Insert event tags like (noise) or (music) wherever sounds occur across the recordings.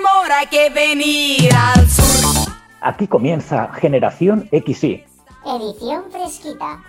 Amor hay que venir al sur. Aquí comienza Generación XY. Edición fresquita.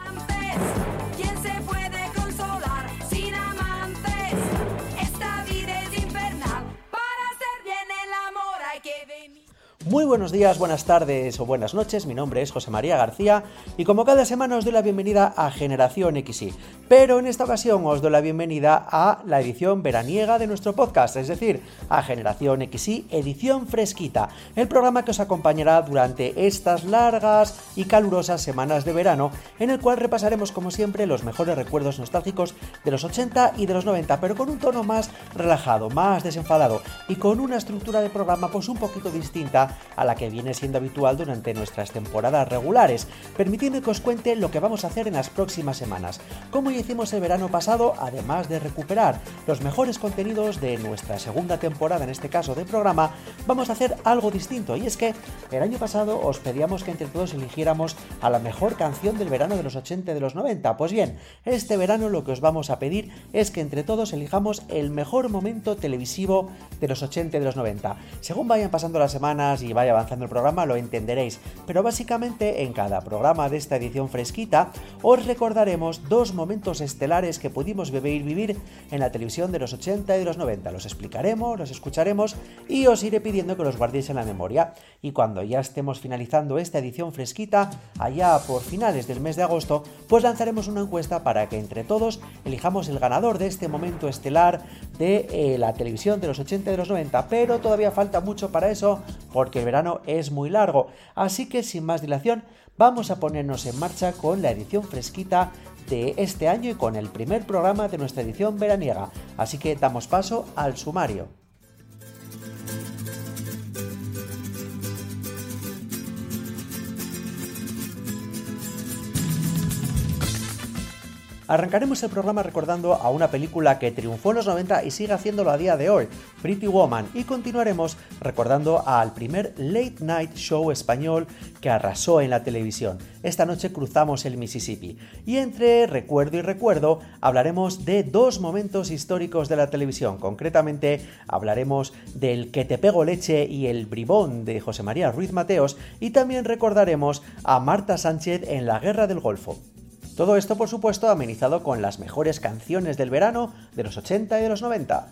Muy buenos días, buenas tardes o buenas noches, mi nombre es José María García y como cada semana os doy la bienvenida a Generación XY, pero en esta ocasión os doy la bienvenida a la edición veraniega de nuestro podcast, es decir, a Generación XY edición fresquita, el programa que os acompañará durante estas largas y calurosas semanas de verano, en el cual repasaremos como siempre los mejores recuerdos nostálgicos de los 80 y de los 90, pero con un tono más relajado, más desenfadado y con una estructura de programa pues un poquito distinta a la que viene siendo habitual durante nuestras temporadas regulares. Permitidme que os cuente lo que vamos a hacer en las próximas semanas. Como ya hicimos el verano pasado, además de recuperar los mejores contenidos de nuestra segunda temporada, en este caso de programa, vamos a hacer algo distinto. Y es que el año pasado os pedíamos que entre todos eligiéramos a la mejor canción del verano de los 80 y de los 90. Pues bien, este verano lo que os vamos a pedir es que entre todos elijamos el mejor momento televisivo de los 80 y de los 90. Según vayan pasando las semanas y vaya avanzando el programa lo entenderéis, pero básicamente en cada programa de esta edición fresquita os recordaremos dos momentos estelares que pudimos y vivir en la televisión de los 80 y de los 90. Los explicaremos, los escucharemos y os iré pidiendo que los guardéis en la memoria. Y cuando ya estemos finalizando esta edición fresquita, allá por finales del mes de agosto, pues lanzaremos una encuesta para que entre todos elijamos el ganador de este momento estelar de eh, la televisión de los 80 y de los 90. Pero todavía falta mucho para eso, porque el verano es muy largo. Así que sin más dilación, vamos a ponernos en marcha con la edición fresquita de este año y con el primer programa de nuestra edición veraniega. Así que damos paso al sumario. Arrancaremos el programa recordando a una película que triunfó en los 90 y sigue haciéndolo a día de hoy, Pretty Woman, y continuaremos recordando al primer late night show español que arrasó en la televisión. Esta noche cruzamos el Mississippi y entre recuerdo y recuerdo hablaremos de dos momentos históricos de la televisión. Concretamente hablaremos del Que te pego leche y el bribón de José María Ruiz Mateos y también recordaremos a Marta Sánchez en la Guerra del Golfo. Todo esto, por supuesto, amenizado con las mejores canciones del verano de los 80 y de los 90.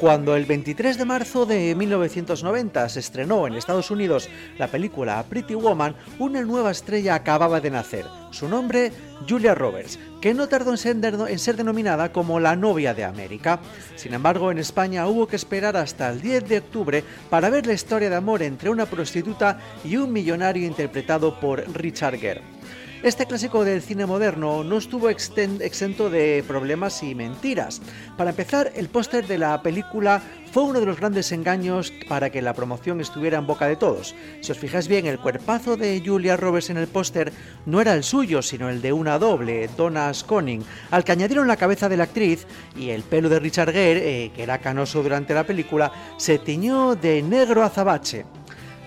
Cuando el 23 de marzo de 1990 se estrenó en Estados Unidos la película Pretty Woman, una nueva estrella acababa de nacer. Su nombre, Julia Roberts, que no tardó en ser, en ser denominada como la novia de América. Sin embargo, en España hubo que esperar hasta el 10 de octubre para ver la historia de amor entre una prostituta y un millonario interpretado por Richard Gere. Este clásico del cine moderno no estuvo exento de problemas y mentiras. Para empezar, el póster de la película fue uno de los grandes engaños para que la promoción estuviera en boca de todos. Si os fijáis bien, el cuerpazo de Julia Roberts en el póster no era el suyo, sino el de una doble, Donna Sconning, al que añadieron la cabeza de la actriz y el pelo de Richard Gere, eh, que era canoso durante la película, se tiñó de negro azabache.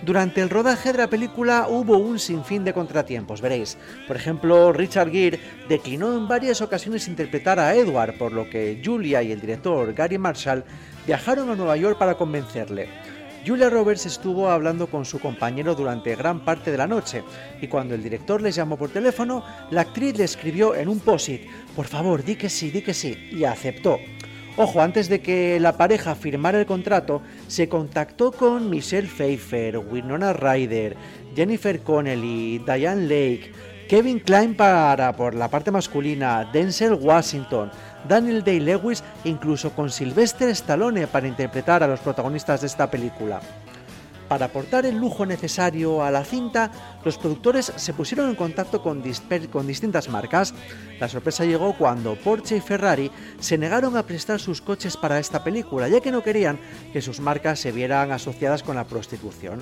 Durante el rodaje de la película hubo un sinfín de contratiempos, veréis. Por ejemplo, Richard Gere declinó en varias ocasiones interpretar a Edward, por lo que Julia y el director Gary Marshall viajaron a Nueva York para convencerle. Julia Roberts estuvo hablando con su compañero durante gran parte de la noche y cuando el director les llamó por teléfono, la actriz le escribió en un post-it, por favor, di que sí, di que sí, y aceptó. Ojo, antes de que la pareja firmara el contrato, se contactó con Michelle Pfeiffer, Winona Ryder, Jennifer Connelly, Diane Lake, Kevin Klein para por la parte masculina, Denzel Washington, Daniel Day-Lewis, incluso con Sylvester Stallone para interpretar a los protagonistas de esta película. Para aportar el lujo necesario a la cinta, los productores se pusieron en contacto con, distintas marcas. La sorpresa llegó cuando Porsche y Ferrari se negaron a prestar sus coches para esta película, ya que no querían que sus marcas se vieran asociadas con la prostitución.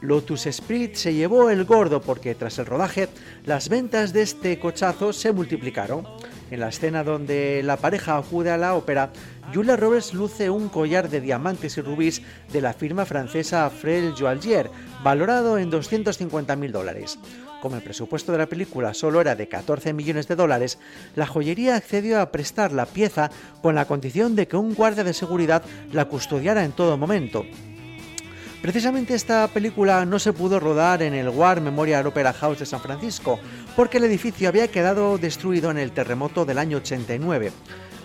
Lotus Esprit se llevó el gordo porque tras el rodaje las ventas de este cochazo se multiplicaron. En la escena donde la pareja acude a la ópera, Julia Roberts luce un collar de diamantes y rubíes de la firma francesa Frel Joaillier, valorado en 250.000 dólares. Como el presupuesto de la película solo era de 14 millones de dólares, la joyería accedió a prestar la pieza con la condición de que un guardia de seguridad la custodiara en todo momento. Precisamente esta película no se pudo rodar en el War Memorial Opera House de San Francisco, porque el edificio había quedado destruido en el terremoto del año 89.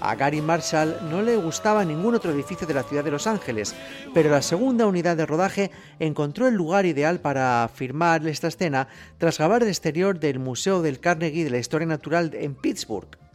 A Gary Marshall no le gustaba ningún otro edificio de la ciudad de Los Ángeles, pero la segunda unidad de rodaje encontró el lugar ideal para filmar esta escena tras grabar el exterior del Museo del Carnegie de la Historia Natural en Pittsburgh.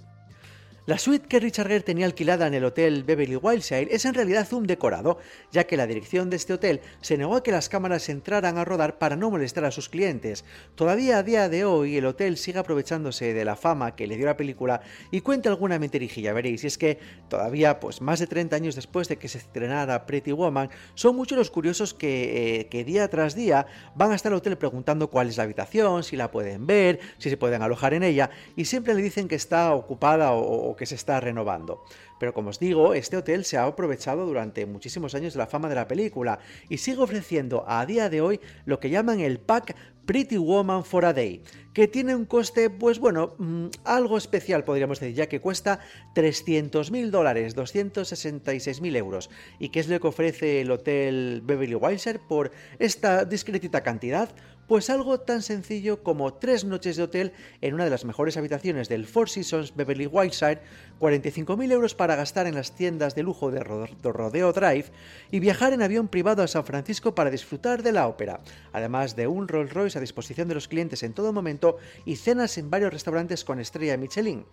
La suite que Richard Gere tenía alquilada en el hotel Beverly Wilshire es en realidad un decorado, ya que la dirección de este hotel se negó a que las cámaras entraran a rodar para no molestar a sus clientes. Todavía a día de hoy el hotel sigue aprovechándose de la fama que le dio la película y cuenta alguna mentirijilla, veréis, y es que todavía, pues más de 30 años después de que se estrenara Pretty Woman, son muchos los curiosos que, eh, que día tras día van hasta el hotel preguntando cuál es la habitación, si la pueden ver, si se pueden alojar en ella, y siempre le dicen que está ocupada o, que se está renovando. Pero como os digo, este hotel se ha aprovechado durante muchísimos años de la fama de la película y sigue ofreciendo a día de hoy lo que llaman el pack Pretty Woman for a Day, que tiene un coste, pues bueno, mm, algo especial podríamos decir, ya que cuesta 300.000 dólares, 266.000 euros, y que es lo que ofrece el hotel Beverly Wilshire por esta discretita cantidad, pues algo tan sencillo como tres noches de hotel en una de las mejores habitaciones del Four Seasons Beverly Wilshire, 45.000 euros para gastar en las tiendas de lujo de Rodeo Drive y viajar en avión privado a San Francisco para disfrutar de la ópera, además de un Rolls Royce a disposición de los clientes en todo momento y cenas en varios restaurantes con estrella Michelin.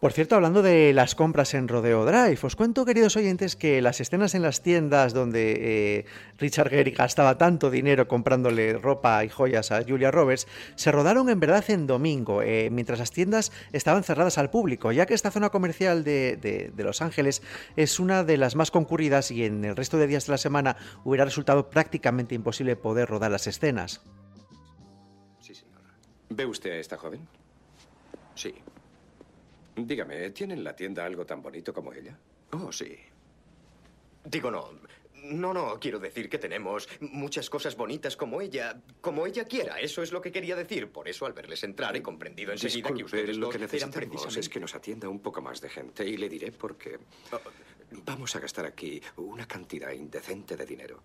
Por cierto, hablando de las compras en Rodeo Drive, os cuento, queridos oyentes, que las escenas en las tiendas donde eh, Richard Gere gastaba tanto dinero comprándole ropa y joyas a Julia Roberts se rodaron en verdad en domingo, eh, mientras las tiendas estaban cerradas al público, ya que esta zona comercial de, de- Los Ángeles es una de las más concurridas y en el resto de días de la semana hubiera resultado prácticamente imposible poder rodar las escenas. Sí, señor. ¿Ve usted a esta joven? Sí. Dígame, ¿tiene en la tienda algo tan bonito como ella? Oh, sí. Digo, no. No, no, quiero decir que tenemos muchas cosas bonitas como ella, como ella quiera. Eso es lo que quería decir. Por eso, al verles entrar, he comprendido enseguida que ustedes lo que necesitamos precisamente... es que nos atienda un poco más de gente y le diré por qué. Vamos a gastar aquí una cantidad indecente de dinero.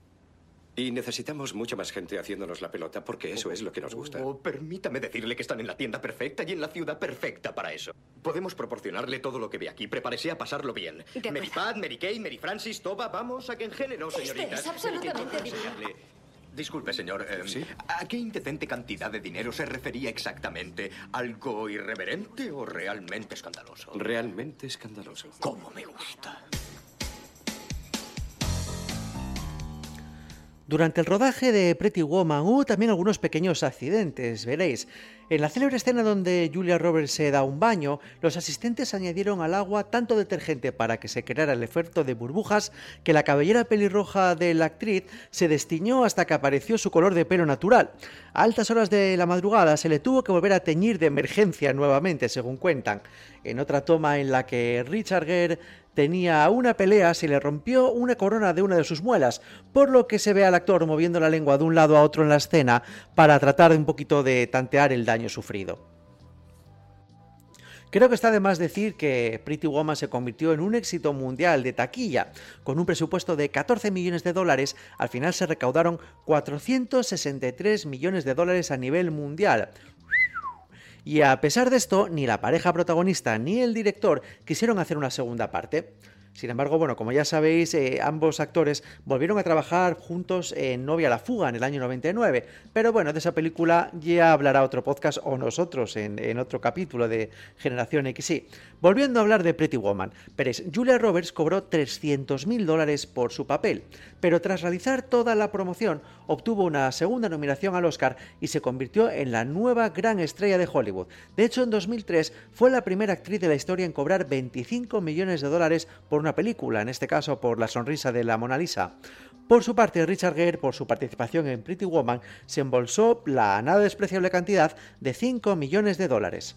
Y necesitamos mucha más gente haciéndonos la pelota porque eso es lo que nos gusta. Oh, permítame decirle que están en la tienda perfecta y en la ciudad perfecta para eso. Podemos proporcionarle todo lo que ve aquí. Prepárese a pasarlo bien. De Mary. Pat, Mary Kay, Mary Francis, Toba, vamos a que en género, Esto señoritas. es absolutamente divino. Disculpe, señor. eh, ¿A qué indecente cantidad de dinero se refería exactamente? ¿Algo irreverente o realmente escandaloso? Realmente escandaloso. ¿Cómo me gusta? Durante el rodaje de Pretty Woman hubo también algunos pequeños accidentes, veréis. En la célebre escena donde Julia Roberts se da un baño, los asistentes añadieron al agua tanto detergente para que se creara el efecto de burbujas que la cabellera pelirroja de la actriz se destiñó hasta que apareció su color de pelo natural. A altas horas de la madrugada se le tuvo que volver a teñir de emergencia nuevamente, según cuentan. En otra toma en la que Richard Gere tenía una pelea, se le rompió una corona de una de sus muelas, por lo que se ve al actor moviendo la lengua de un lado a otro en la escena para tratar de un poquito de tantear el daño sufrido. Creo que está de más decir que Pretty Woman se convirtió en un éxito mundial de taquilla. Con un presupuesto de 14 millones de dólares, al final se recaudaron 463 millones de dólares a nivel mundial. Y a pesar de esto, ni la pareja protagonista ni el director quisieron hacer una segunda parte. Sin embargo, bueno, como ya sabéis, eh, ambos actores volvieron a trabajar juntos en Novia la Fuga en el año 99. Pero bueno, de esa película ya hablará otro podcast o nosotros en, otro capítulo de Generación XY. Volviendo a hablar de Pretty Woman, veréis, Julia Roberts cobró 300 mil dólares por su papel, pero tras realizar toda la promoción obtuvo una segunda nominación al Oscar y se convirtió en la nueva gran estrella de Hollywood. De hecho, en 2003 fue la primera actriz de la historia en cobrar 25 millones de dólares por una película, en este caso por La sonrisa de la Mona Lisa. Por su parte, Richard Gere, por su participación en Pretty Woman, se embolsó la nada despreciable cantidad de 5 millones de dólares.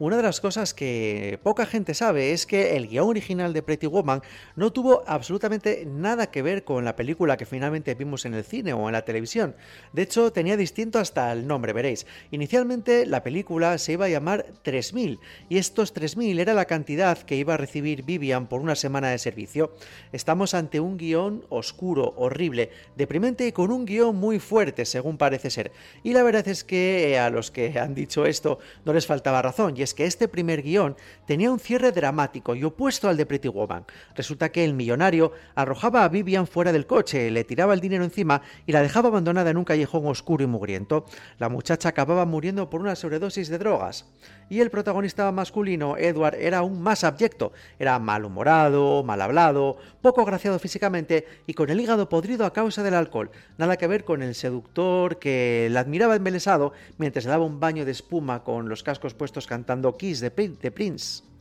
Una de las cosas que poca gente sabe es que el guion original de Pretty Woman no tuvo absolutamente nada que ver con la película que finalmente vimos en el cine o en la televisión. De hecho, tenía distinto hasta el nombre, veréis. Inicialmente la película se iba a llamar 3000 y estos 3000 era la cantidad que iba a recibir Vivian por una semana de servicio. Estamos ante un guion oscuro, horrible, deprimente y con un guion muy fuerte, según parece ser. Y la verdad es que eh, a los que han dicho esto no les faltaba razón. Es que este primer guion tenía un cierre dramático y opuesto al de Pretty Woman. Resulta que el millonario arrojaba a Vivian fuera del coche, le tiraba el dinero encima y la dejaba abandonada en un callejón oscuro y mugriento. La muchacha acababa muriendo por una sobredosis de drogas. Y el protagonista masculino, Edward, era aún más abyecto. Era malhumorado, mal hablado, poco agraciado físicamente y con el hígado podrido a causa del alcohol. Nada que ver con el seductor que la admiraba embelesado mientras le daba un baño de espuma con los cascos puestos cantando Kiss de Prince.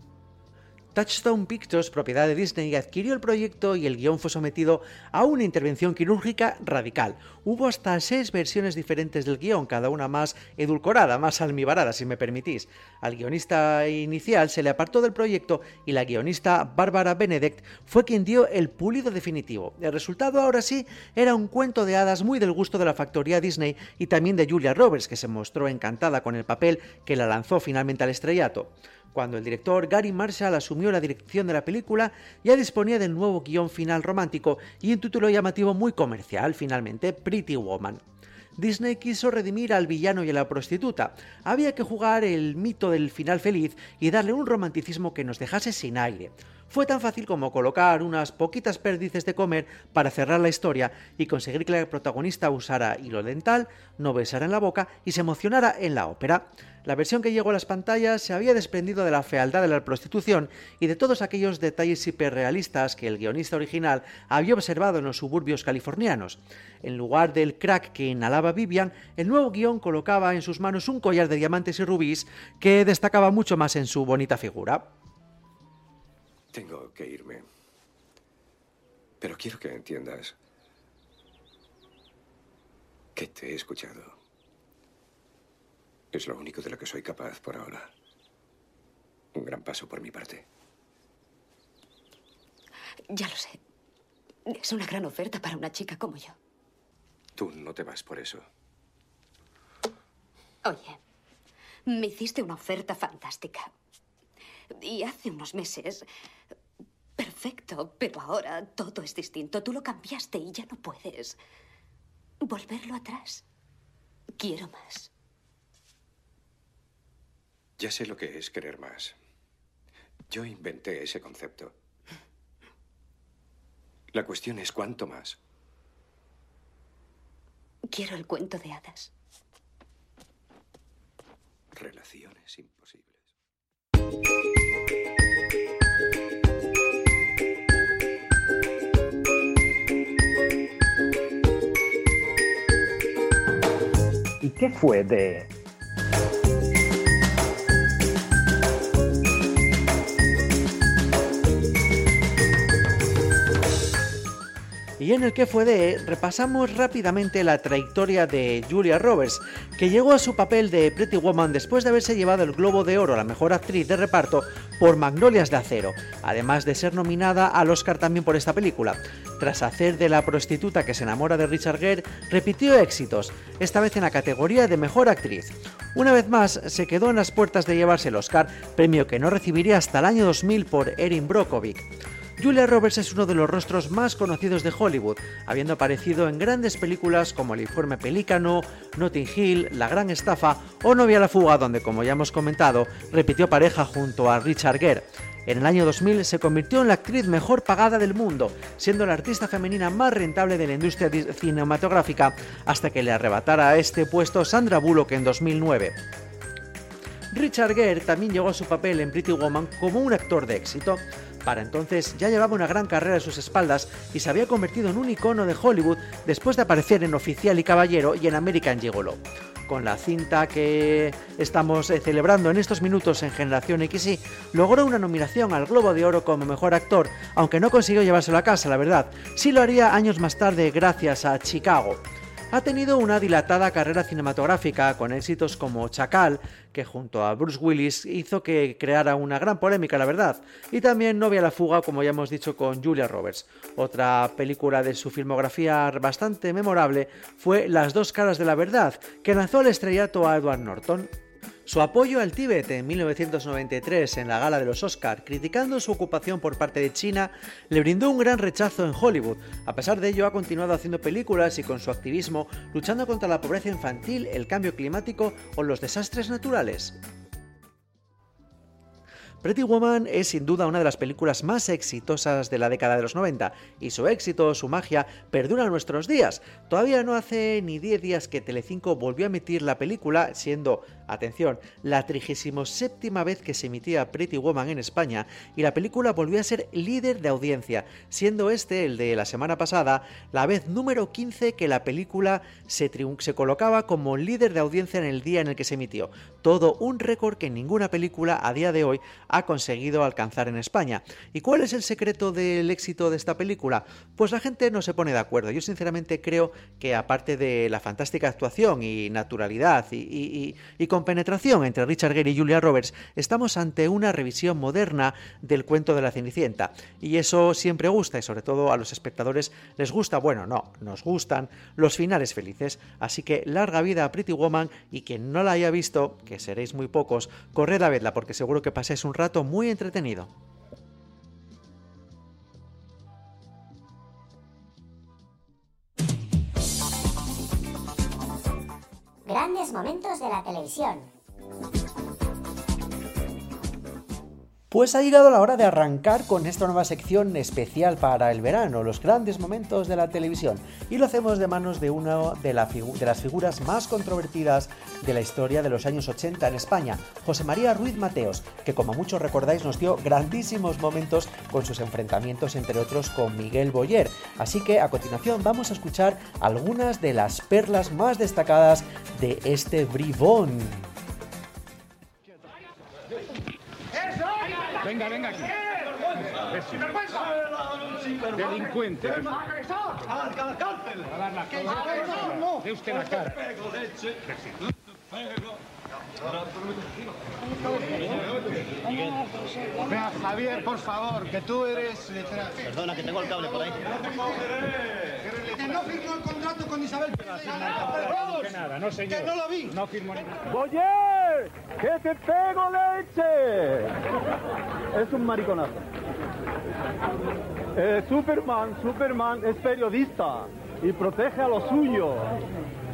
Touchstone Pictures, propiedad de Disney, adquirió el proyecto y el guion fue sometido a una intervención quirúrgica radical. Hubo hasta seis versiones diferentes del guion, cada una más edulcorada, más almibarada, si me permitís. Al guionista inicial se le apartó del proyecto y la guionista Bárbara Benedict fue quien dio el pulido definitivo. El resultado ahora sí era un cuento de hadas muy del gusto de la factoría Disney y también de Julia Roberts, que se mostró encantada con el papel que la lanzó finalmente al estrellato. Cuando el director Gary Marshall asumió la dirección de la película, ya disponía del nuevo guion final romántico y un título llamativo muy comercial, finalmente, Pretty Woman. Disney quiso redimir al villano y a la prostituta. Había que jugar el mito del final feliz y darle un romanticismo que nos dejase sin aire. Fue tan fácil como colocar unas poquitas perdices de comer para cerrar la historia y conseguir que la protagonista usara hilo dental, no besara en la boca y se emocionara en la ópera. La versión que llegó a las pantallas se había desprendido de la fealdad de la prostitución y de todos aquellos detalles hiperrealistas que el guionista original había observado en los suburbios californianos. En lugar del crack que inhalaba Vivian, el nuevo guion colocaba en sus manos un collar de diamantes y rubíes que destacaba mucho más en su bonita figura. Tengo que irme. Pero quiero que entiendas que te he escuchado. Es lo único de lo que soy capaz por ahora. Un gran paso por mi parte. Ya lo sé. Es una gran oferta para una chica como yo. Tú no te vas por eso. Oye, me hiciste una oferta fantástica. Y hace unos meses... Perfecto, pero ahora todo es distinto. Tú lo cambiaste y ya no puedes volverlo atrás. Quiero más. Ya sé lo que es querer más. Yo inventé ese concepto. La cuestión es cuánto más. Quiero el cuento de hadas. Relaciones imposibles. ¿Y qué fue de Y en el que fue de repasamos rápidamente la trayectoria de Julia Roberts, que llegó a su papel de Pretty Woman después de haberse llevado el Globo de Oro a la mejor actriz de reparto por Magnolias de Acero, además de ser nominada al Oscar también por esta película. Tras hacer de la prostituta que se enamora de Richard Gere, repitió éxitos, esta vez en la categoría de mejor actriz. Una vez más, se quedó en las puertas de llevarse el Oscar, premio que no recibiría hasta el año 2000 por Erin Brockovich. Julia Roberts es uno de los rostros más conocidos de Hollywood, habiendo aparecido en grandes películas como El informe Pelícano, Notting Hill, La gran estafa o Novia a la fuga, donde como ya hemos comentado, repitió pareja junto a Richard Gere. En el año 2000 se convirtió en la actriz mejor pagada del mundo, siendo la artista femenina más rentable de la industria cinematográfica, hasta que le arrebatara este puesto Sandra Bullock en 2009. Richard Gere también llegó a su papel en Pretty Woman como un actor de éxito. Para entonces ya llevaba una gran carrera a sus espaldas y se había convertido en un icono de Hollywood después de aparecer en Oficial y Caballero y en American Gigolo. Con la cinta que estamos eh, celebrando en estos minutos en Generación XY, logró una nominación al Globo de Oro como mejor actor, aunque no consiguió llevárselo a casa, la verdad. Sí lo haría años más tarde gracias a Chicago ha tenido una dilatada carrera cinematográfica con éxitos como Chacal, que junto a Bruce Willis hizo que creara una gran polémica, la verdad, y también Novia la fuga, como ya hemos dicho con Julia Roberts. Otra película de su filmografía bastante memorable fue Las dos caras de la verdad, que lanzó al estrellato a Edward Norton. Su apoyo al Tíbet en 1993 en la gala de los Oscar, criticando su ocupación por parte de China, le brindó un gran rechazo en Hollywood. A pesar de ello, ha continuado haciendo películas y con su activismo luchando contra la pobreza infantil, el cambio climático o los desastres naturales. Pretty Woman es sin duda una de las películas más exitosas de la década de los 90 y su éxito, su magia, perdura nuestros días. Todavía no hace ni 10 días que Telecinco volvió a emitir la película, siendo, atención, la 37 vez que se emitía Pretty Woman en España y la película volvió a ser líder de audiencia, siendo este, el de la semana pasada, la vez número 15 que la película se, se colocaba como líder de audiencia en el día en el que se emitió. Todo un récord que ninguna película a día de hoy ha conseguido alcanzar en España. ¿Y cuál es el secreto del éxito de esta película? Pues la gente no se pone de acuerdo. Yo sinceramente creo que aparte de la fantástica actuación y naturalidad y, y, y con penetración entre Richard Gere y Julia Roberts, estamos ante una revisión moderna del cuento de la Cenicienta. Y eso siempre gusta y sobre todo a los espectadores les gusta, bueno, no, nos gustan los finales felices. Así que larga vida a Pretty Woman y quien no la haya visto, que seréis muy pocos, corred a verla porque seguro que paséis un rato muy entretenido. Grandes momentos de la televisión. Pues ha llegado la hora de arrancar con esta nueva sección especial para el verano, los grandes momentos de la televisión. Y lo hacemos de manos de una de, la de, las figuras más controvertidas de la historia de los años 80 en España, José María Ruiz Mateos, que como muchos recordáis nos dio grandísimos momentos con sus enfrentamientos, entre otros con Miguel Boyer. Así que a continuación vamos a escuchar algunas de las perlas más destacadas de este bribón. Venga, venga aquí. Delincuente. ¡A la cárcel! A dar la ¡Que cara. no, usted la cara. Vea, Javier, por favor, que tú eres letrado. Perdona, que tengo el cable por ahí. Que no firmó el contrato con Isabel. Que nada, no señor. Que no lo vi. No firmó ningún ¡Oye! ¡Que te pego leche! Es un mariconazo. Eh, Superman, Superman es periodista y protege a lo suyo.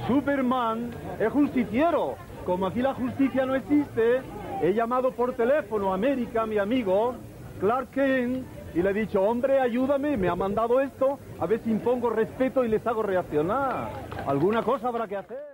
Superman es justiciero. Como aquí la justicia no existe, he llamado por teléfono a América, mi amigo, Clark Kent, y le he dicho, hombre, ayúdame, me ha mandado esto, a ver si impongo respeto y les hago reaccionar. Alguna cosa habrá que hacer.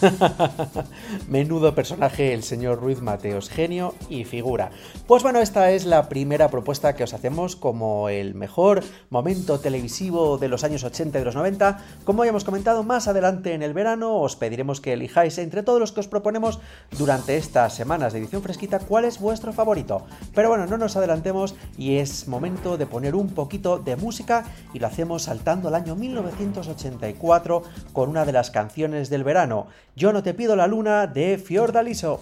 (laughs) Menudo personaje el señor Ruiz Mateos, genio y figura. Pues bueno, esta es la primera propuesta que os hacemos como el mejor momento televisivo de los años 80 y de los 90. Como ya hemos comentado, más adelante en el verano os pediremos que elijáis entre todos los que os proponemos durante estas semanas de edición fresquita cuál es vuestro favorito. Pero bueno, no nos adelantemos y es momento de poner un poquito de música y lo hacemos saltando al año 1984 con una de las canciones del verano. Yo no te pido la luna de Fiordaliso.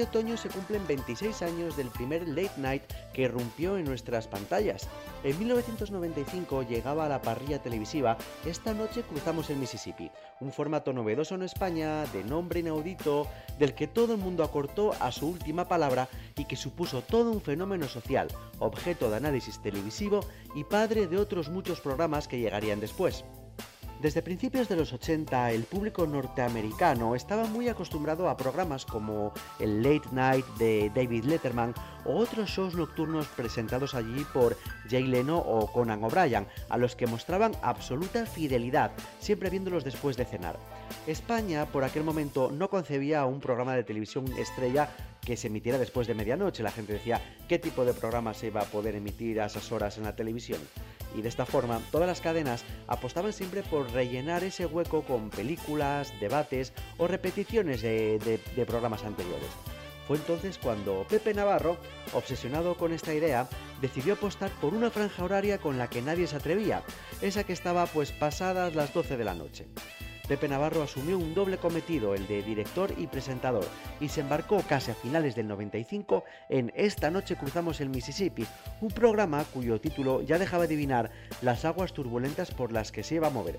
Este otoño se cumplen 26 años del primer late night que irrumpió en nuestras pantallas. En 1995 llegaba a la parrilla televisiva Esta noche cruzamos el Mississippi, un formato novedoso en España, de nombre inaudito, del que todo el mundo acortó a su última palabra y que supuso todo un fenómeno social, objeto de análisis televisivo y padre de otros muchos programas que llegarían después. Desde principios de los 80, el público norteamericano estaba muy acostumbrado a programas como el Late Night de David Letterman o otros shows nocturnos presentados allí por Jay Leno o Conan O'Brien, a los que mostraban absoluta fidelidad, siempre viéndolos después de cenar. España, por aquel momento, no concebía un programa de televisión estrella que se emitiera después de medianoche. La gente decía qué tipo de programa se iba a poder emitir a esas horas en la televisión. Y de esta forma, todas las cadenas apostaban siempre por rellenar ese hueco con películas, debates o repeticiones de, de- programas anteriores. Fue entonces cuando Pepe Navarro, obsesionado con esta idea, decidió apostar por una franja horaria con la que nadie se atrevía, esa que estaba pues pasadas las 12 de la noche. Pepe Navarro asumió un doble cometido, el de director y presentador, y se embarcó casi a finales del 95 en Esta noche cruzamos el Mississippi, un programa cuyo título ya dejaba adivinar las aguas turbulentas por las que se iba a mover.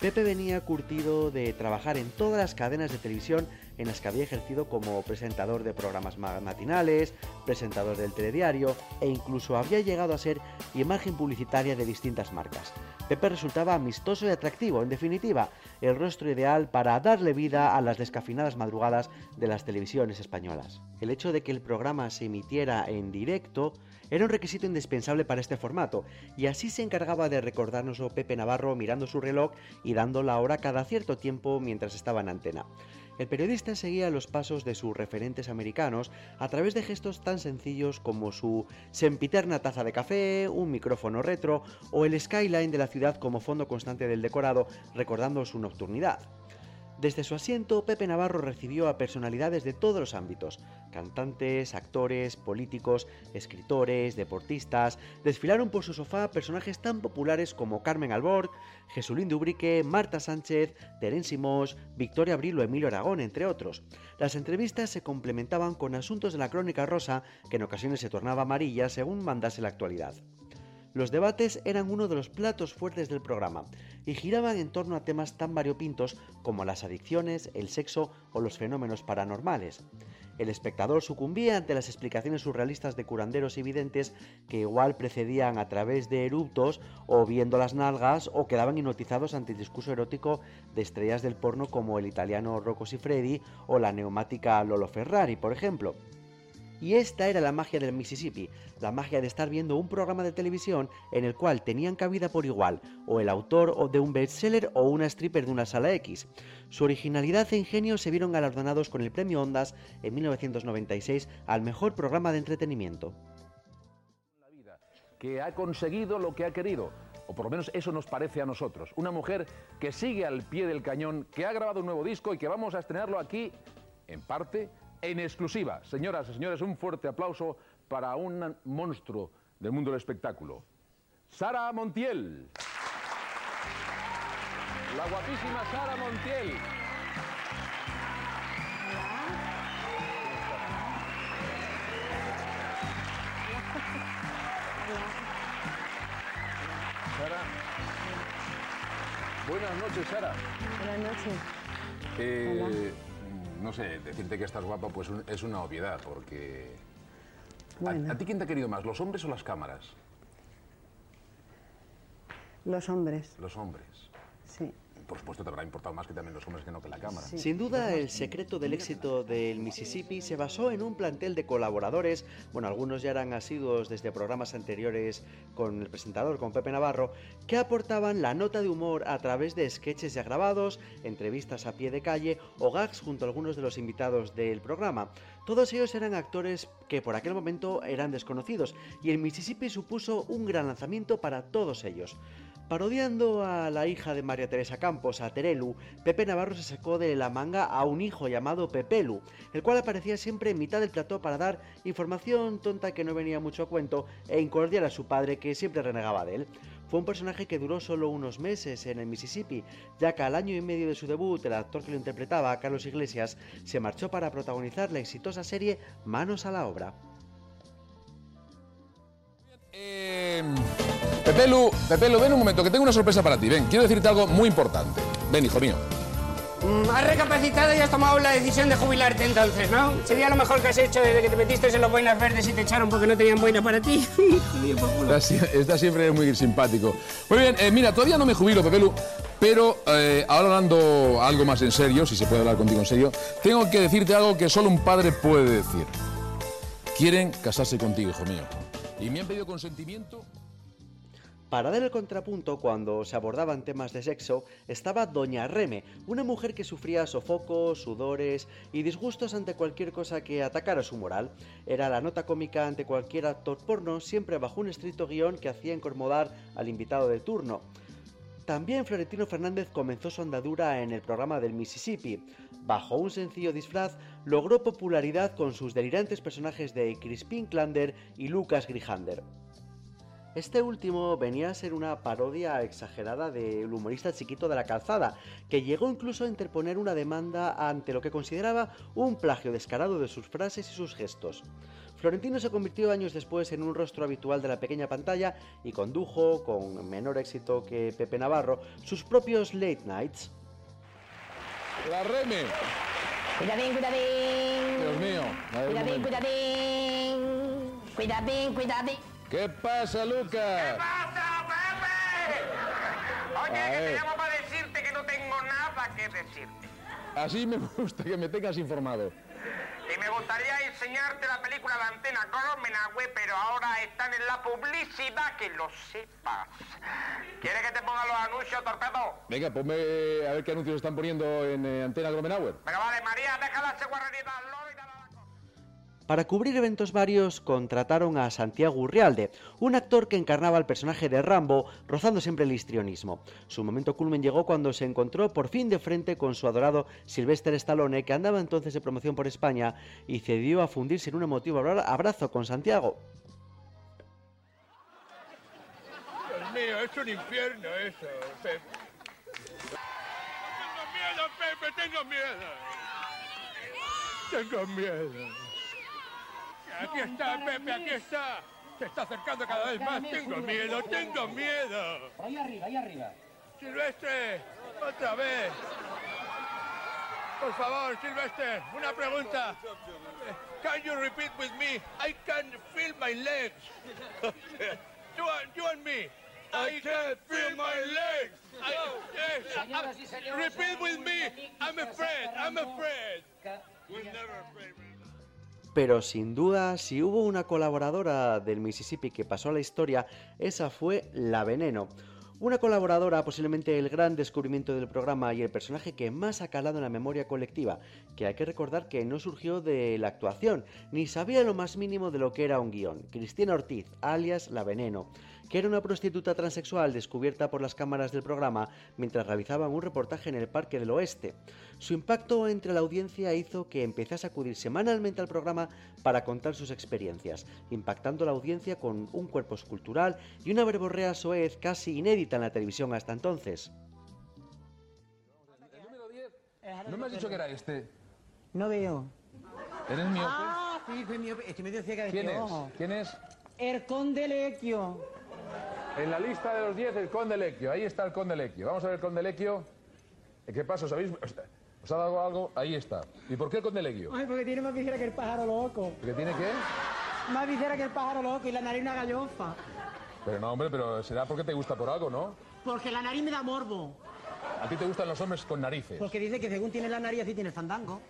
Pepe venía curtido de trabajar en todas las cadenas de televisión en las que había ejercido como presentador de programas ma- matinales, presentador del telediario e incluso había llegado a ser imagen publicitaria de distintas marcas. Pepe resultaba amistoso y atractivo, en definitiva, el rostro ideal para darle vida a las descafinadas madrugadas de las televisiones españolas. El hecho de que el programa se emitiera en directo era un requisito indispensable para este formato, y así se encargaba de recordárnoslo Pepe Navarro mirando su reloj y dando la hora cada cierto tiempo mientras estaba en antena. El periodista seguía los pasos de sus referentes americanos a través de gestos tan sencillos como su sempiterna taza de café, un micrófono retro o el skyline de la ciudad como fondo constante del decorado, recordando su nocturnidad. Desde su asiento, Pepe Navarro recibió a personalidades de todos los ámbitos, cantantes, actores, políticos, escritores, deportistas, desfilaron por su sofá personajes tan populares como Carmen Alborg, Jesulín Dubrique, Marta Sánchez, Terence Moix, Victoria Abril o Emilio Aragón, entre otros. Las entrevistas se complementaban con asuntos de la crónica rosa, que en ocasiones se tornaba amarilla según mandase la actualidad. Los debates eran uno de los platos fuertes del programa y giraban en torno a temas tan variopintos como las adicciones, el sexo o los fenómenos paranormales. El espectador sucumbía ante las explicaciones surrealistas de curanderos y videntes que igual precedían a través de eruptos o viendo las nalgas o quedaban hipnotizados ante el discurso erótico de estrellas del porno como el italiano Rocco Siffredi o la neumática Lolo Ferrari, por ejemplo. Y esta era la magia del Mississippi, la magia de estar viendo un programa de televisión en el cual tenían cabida por igual, o el autor de un bestseller o una stripper de una sala X. Su originalidad e ingenio se vieron galardonados con el premio Ondas en 1996 al mejor programa de entretenimiento. que ha conseguido lo que ha querido. O por lo menos eso nos parece a nosotros. Una mujer que sigue al pie del cañón, que ha grabado un nuevo disco y que vamos a estrenarlo aquí, en parte, en exclusiva. Señoras y señores, un fuerte aplauso para un monstruo del mundo del espectáculo. Sara Montiel. La guapísima Sara Montiel. Sara. Buenas noches, Sara. Buenas noches. Eh, no sé, decirte que estás guapa pues un- es una obviedad, porque... ¿A- ¿A, ti quién te ha querido más, los hombres o las cámaras? Los hombres, Los hombres. sí. Por supuesto te habrá importado más que también los hombres que no que la cámara. Sin duda, el secreto del éxito del Mississippi se basó en un plantel de colaboradores, bueno, algunos ya eran asiduos desde programas anteriores con el presentador, con Pepe Navarro, que aportaban la nota de humor a través de sketches ya grabados, entrevistas a pie de calle o gags junto a algunos de los invitados del programa. Todos ellos eran actores que por aquel momento eran desconocidos y el Mississippi supuso un gran lanzamiento para todos ellos. Parodiando a la hija de María Teresa Campos, a Terelu, Pepe Navarro se sacó de la manga a un hijo llamado Pepelu, el cual aparecía siempre en mitad del plató para dar información tonta que no venía mucho a cuento e incordiar a su padre que siempre renegaba de él. Fue un personaje que duró solo unos meses en el Mississippi, ya que al año y medio de su debut, el actor que lo interpretaba, Carlos Iglesias, se marchó para protagonizar la exitosa serie Manos a la obra. Pepelu, Pepelu, ven un momento, que tengo una sorpresa para ti. Ven, quiero decirte algo muy importante. Ven, hijo mío. Mm, Has recapacitado y has tomado la decisión de jubilarte entonces, ¿no? Sería lo mejor que has hecho desde que te metiste en los boinas verdes y te echaron porque no tenían boina para ti. (laughs) Está, sie- está siempre muy simpático. Muy bien, eh, mira, todavía no me jubilo, Pepelu, pero eh, ahora hablando algo más en serio, si se puede hablar contigo en serio, tengo que decirte algo que solo un padre puede decir. Quieren casarse contigo, hijo mío. Y me han pedido consentimiento. Para dar el contrapunto, cuando se abordaban temas de sexo, estaba Doña Reme, una mujer que sufría sofocos, sudores y disgustos ante cualquier cosa que atacara su moral. Era la nota cómica ante cualquier actor porno, siempre bajo un estricto guion que hacía incomodar al invitado de turno. También Florentino Fernández comenzó su andadura en el programa del Mississippi. Bajo un sencillo disfraz, logró popularidad con sus delirantes personajes de Crispin Klander y Lucas Grijander. Este último venía a ser una parodia exagerada del humorista chiquito de la calzada, que llegó incluso a interponer una demanda ante lo que consideraba un plagio descarado de sus frases y sus gestos. Florentino se convirtió años después en un rostro habitual de la pequeña pantalla y condujo, con menor éxito que Pepe Navarro, sus propios late nights. La Reme. Cuidadín, cuidadín. Dios mío. Cuidadín, cuidadín. Cuidadín, cuidadín. ¿Qué pasa, Lucas? Oye, A que te llamo para decirte que no tengo nada que decirte. Así me (laughs) gusta que me tengas informado. Y me gustaría enseñarte la película de Antena Colmenagüe, pero ahora están en la publicidad, que lo sepas. ¿Quieres que te ponga los anuncios, torpedo? Venga, ponme a ver qué anuncios están poniendo en eh, Antena Gromenauer. Venga, vale, María, déjala ese guarrerita al Para cubrir eventos varios contrataron a Santiago Urrialde, un actor que encarnaba al personaje de Rambo, rozando siempre el histrionismo. Su momento culmen llegó cuando se encontró por fin de frente con su adorado Sylvester Stallone, que andaba entonces de promoción por España y cedió a fundirse en un emotivo abra- abrazo con Santiago. Dios mío, es un infierno eso, Pepe. Tengo miedo, Pepe, tengo miedo. Tengo miedo. Aquí está, Pepe, aquí está. Se está acercando cada vez más. Tengo miedo, tengo miedo. Ahí arriba, ahí arriba. Silvestre, otra vez. Por favor, Silvestre, una pregunta. Can you repeat with me? I can feel my legs. (laughs) You and, you and me. I can feel my legs. I, yes, I- repeat with me. I'm afraid. I'm afraid. We're never afraid. Pero sin duda, si hubo una colaboradora del Mississippi que pasó a la historia, esa fue La Veneno. Una colaboradora, posiblemente el gran descubrimiento del programa y el personaje que más ha calado en la memoria colectiva, que hay que recordar que no surgió de la actuación, ni sabía lo más mínimo de lo que era un guion. Cristina Ortiz, alias La Veneno, que era una prostituta transexual descubierta por las cámaras del programa mientras realizaban un reportaje en el Parque del Oeste. Su impacto entre la audiencia hizo que empezase a acudir semanalmente al programa para contar sus experiencias, impactando a la audiencia con un cuerpo escultural y una verborrea soez casi inédita en la televisión hasta entonces. ¿No me has dicho que era este? No veo. ¿Eres mío? Ah, sí, soy mío. Estoy medio ciega de ¿Quién este es? ojo. ¿Quién es? El conde Lequio. En la lista de los 10, el conde Lequio. Ahí está el conde Lequio. Vamos a ver el conde Lequio. ¿Qué pasa? ¿Os, habéis... ¿Os ha dado algo? Ahí está. ¿Y por qué el conde Lequio? Ay, porque tiene más visera que el pájaro loco. ¿Porque tiene qué? Más visera que el pájaro loco y la nariz una gallofa. Pero no, hombre, pero será porque te gusta por algo, ¿no? Porque la nariz me da morbo. A ti te gustan los hombres con narices. Porque dice que según tiene la nariz así tiene el fandango.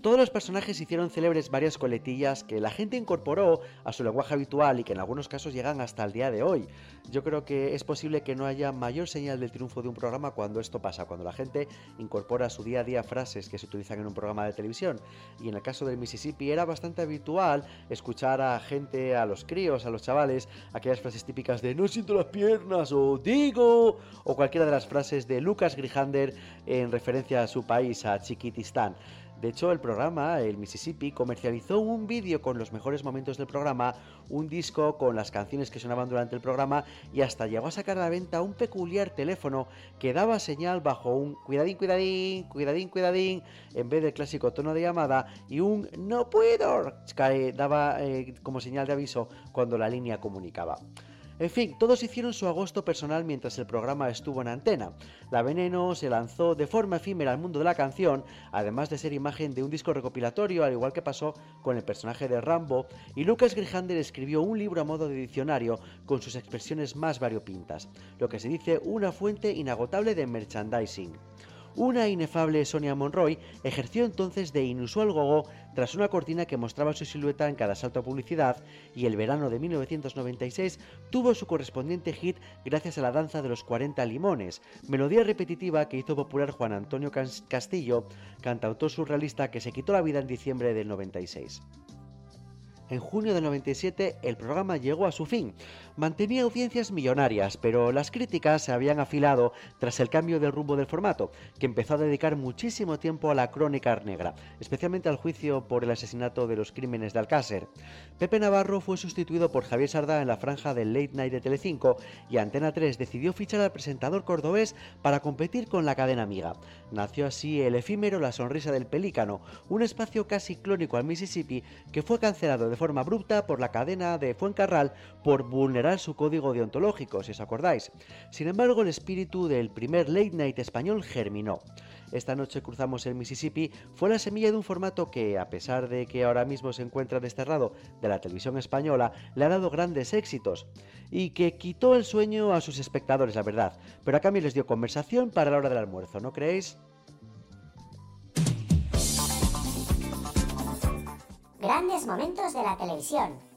Todos los personajes hicieron célebres varias coletillas que la gente incorporó a su lenguaje habitual y que en algunos casos llegan hasta el día de hoy. Yo creo que es posible que no haya mayor señal del triunfo de un programa cuando esto pasa, cuando la gente incorpora a su día a día frases que se utilizan en un programa de televisión. Y en el caso del Mississippi era bastante habitual escuchar a gente, a los críos, a los chavales, aquellas frases típicas de no siento las piernas o digo, o cualquiera de las frases de Lucas Grijander en referencia a su país, a Chiquitistán. De hecho, el programa, el Mississippi, comercializó un vídeo con los mejores momentos del programa, un disco con las canciones que sonaban durante el programa y hasta llegó a sacar a la venta un peculiar teléfono que daba señal bajo un cuidadín, cuidadín, cuidadín, cuidadín, en vez del clásico tono de llamada y un no puedo que daba eh, como señal de aviso cuando la línea comunicaba. En fin, todos hicieron su agosto personal mientras el programa estuvo en antena. La Veneno se lanzó de forma efímera al mundo de la canción, además de ser imagen de un disco recopilatorio, al igual que pasó con el personaje de Rambo, y Lucas Grijander escribió un libro a modo de diccionario con sus expresiones más variopintas, lo que se dice una fuente inagotable de merchandising. Una inefable Sonia Monroy ejerció entonces de inusual gogo tras una cortina que mostraba su silueta en cada salto a publicidad y el verano de 1996 tuvo su correspondiente hit gracias a la danza de los 40 limones, melodía repetitiva que hizo popular Juan Antonio Cas- Castillo, cantautor surrealista que se quitó la vida en diciembre del 96. En junio del 97 el programa llegó a su fin. Mantenía audiencias millonarias, pero las críticas se habían afilado tras el cambio del rumbo del formato, que empezó a dedicar muchísimo tiempo a la crónica negra, especialmente al juicio por el asesinato de los crímenes de Alcácer. Pepe Navarro fue sustituido por Javier Sardá en la franja del Late Night de Telecinco y Antena 3 decidió fichar al presentador cordobés para competir con la cadena amiga. Nació así el efímero La Sonrisa del Pelícano, un espacio casi clónico al Mississippi que fue cancelado de forma abrupta por la cadena de Fuencarral por vulnerar su código deontológico, si os acordáis. Sin embargo, el espíritu del primer late night español germinó. Esta noche cruzamos el Mississippi fue la semilla de un formato que, a pesar de que ahora mismo se encuentra desterrado de la televisión española, le ha dado grandes éxitos y que quitó el sueño a sus espectadores, la verdad, pero a cambio les dio conversación para la hora del almuerzo, ¿no creéis? Grandes momentos de la televisión.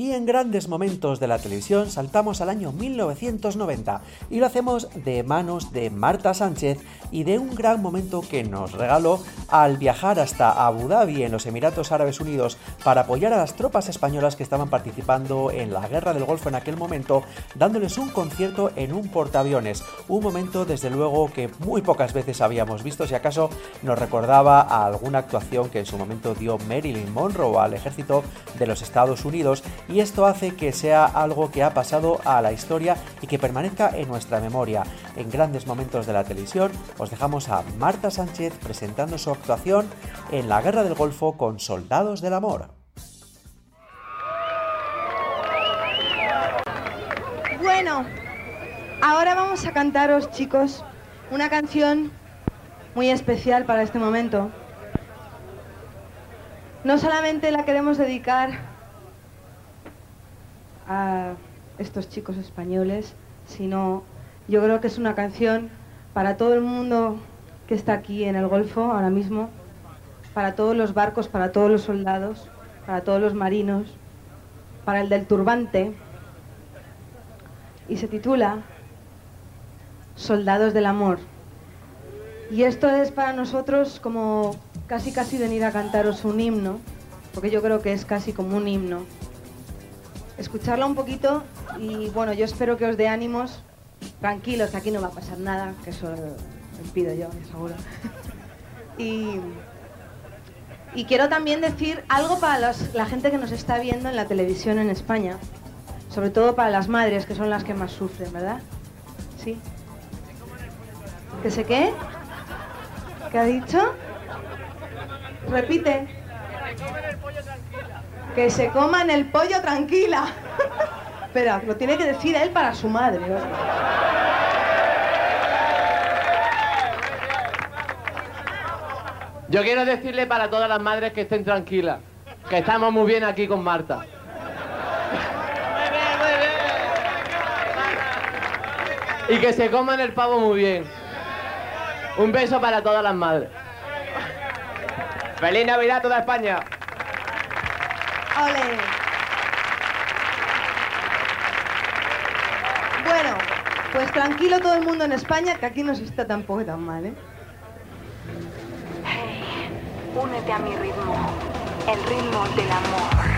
Y en grandes momentos de la televisión saltamos al año 1990 y lo hacemos de manos de Marta Sánchez y de un gran momento que nos regaló al viajar hasta Abu Dhabi en los Emiratos Árabes Unidos para apoyar a las tropas españolas que estaban participando en la guerra del Golfo en aquel momento, dándoles un concierto en un portaaviones. Un momento desde luego que muy pocas veces habíamos visto, si acaso nos recordaba a alguna actuación que en su momento dio Marilyn Monroe al ejército de los Estados Unidos y esto hace que sea algo que ha pasado a la historia y que permanezca en nuestra memoria. En grandes momentos de la televisión os dejamos a Marta Sánchez presentando su actuación en la Guerra del Golfo con Soldados del Amor. Bueno, ahora vamos a cantaros, chicos, una canción muy especial para este momento. No solamente la queremos dedicar a estos chicos españoles, sino yo creo que es una canción para todo el mundo que está aquí en el Golfo ahora mismo, para todos los barcos, para todos los soldados, para todos los marinos, para el del turbante, y se titula Soldados del Amor. Y esto es para nosotros como casi casi venir a cantaros un himno, porque yo creo que es casi como un himno escucharla un poquito y bueno, yo espero que os dé ánimos. Tranquilos, aquí no va a pasar nada, que eso lo pido yo, seguro. (laughs) y, y quiero también decir algo para la gente que nos está viendo en la televisión en España, sobre todo para las madres, que son las que más sufren, ¿verdad? Sí. ¿Que se qué? ¿Qué ha dicho? Repite. Se coman el pollo tranquila. (laughs) Espera, lo tiene que decir él para su madre. Yo quiero decirle para todas las madres que estén tranquilas, que estamos muy bien aquí con Marta. Y que se coman el pavo muy bien. Un beso para todas las madres. ¡Feliz Navidad a toda España! Bueno, pues tranquilo todo el mundo en España, que aquí no se está tampoco tan mal, ¿eh? Únete a mi ritmo, el ritmo del amor.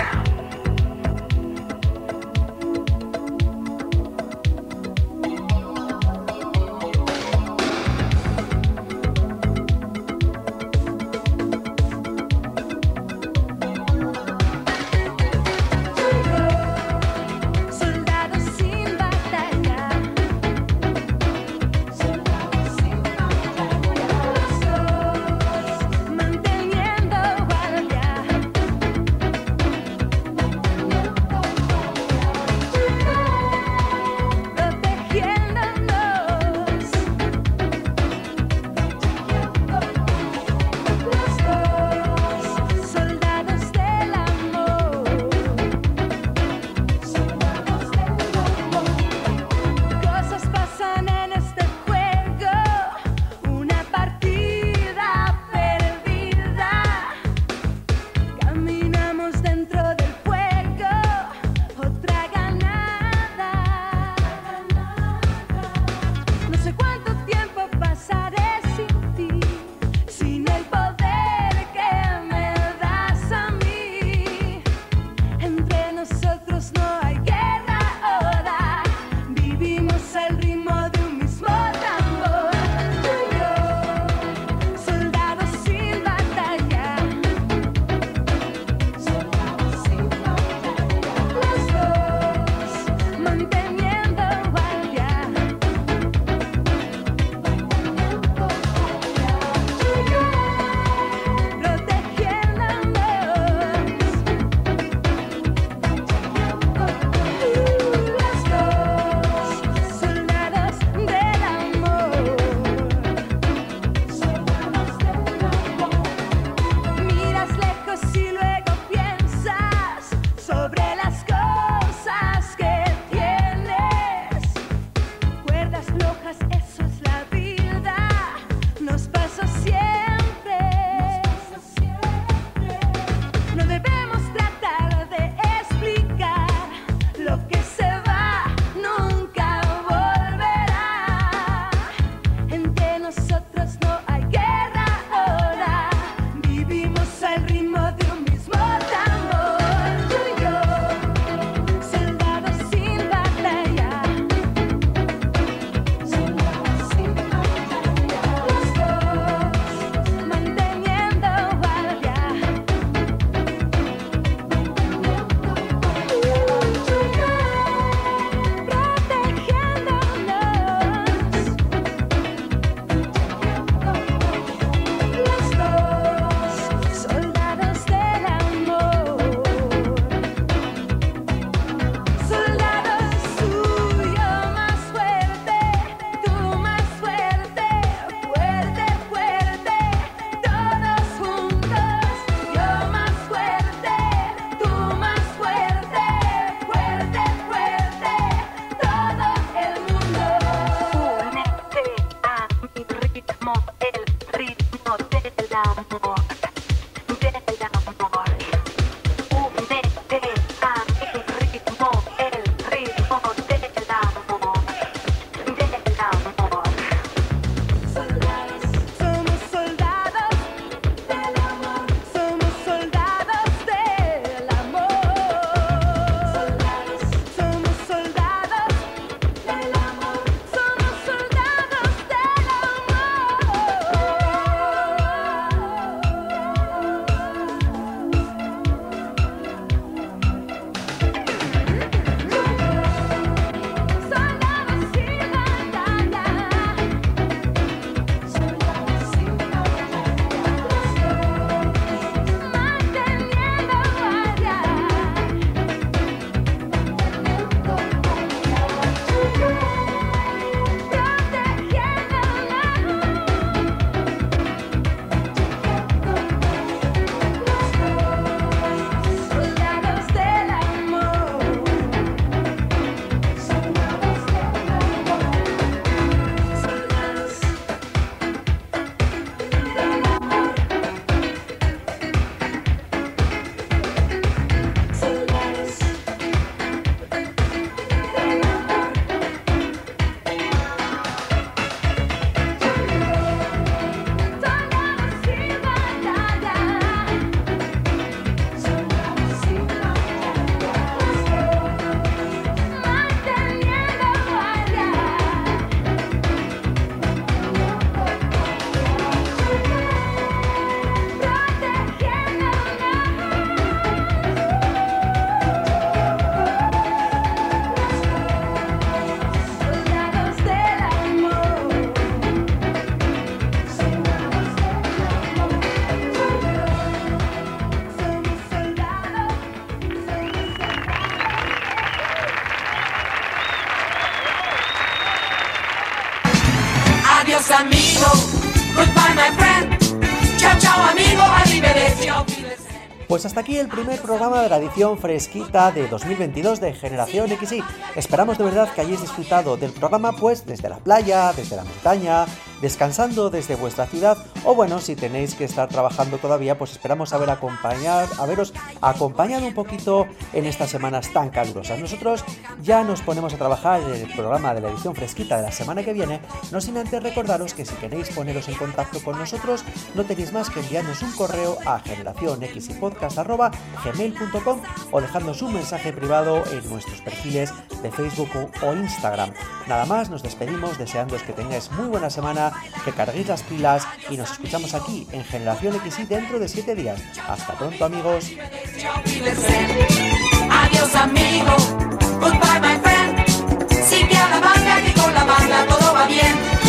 Aquí el primer programa de la edición fresquita de 2022 de Generación XY. Esperamos de verdad que hayáis disfrutado del programa pues desde la playa, desde la montaña, descansando desde vuestra ciudad o bueno, si tenéis que estar trabajando todavía, pues esperamos haber acompañar, haberos acompañado un poquito en estas semanas tan calurosas. Nosotros ya nos ponemos a trabajar en el programa de la edición fresquita de la semana que viene, no sin antes recordaros que si queréis poneros en contacto con nosotros, no tenéis más que enviarnos un correo a generacionxypodcast.gmail.com o dejadnos un mensaje privado en nuestros perfiles de Facebook o Instagram. Nada más, nos despedimos deseándoos que tengáis muy buena semana, casa, recarguéis las pilas y nos escuchamos aquí en Generación XY dentro de 7 días. Hasta pronto amigos. Adiós amigo, goodbye my friend. Sigue a la banda que con la banda todo va bien.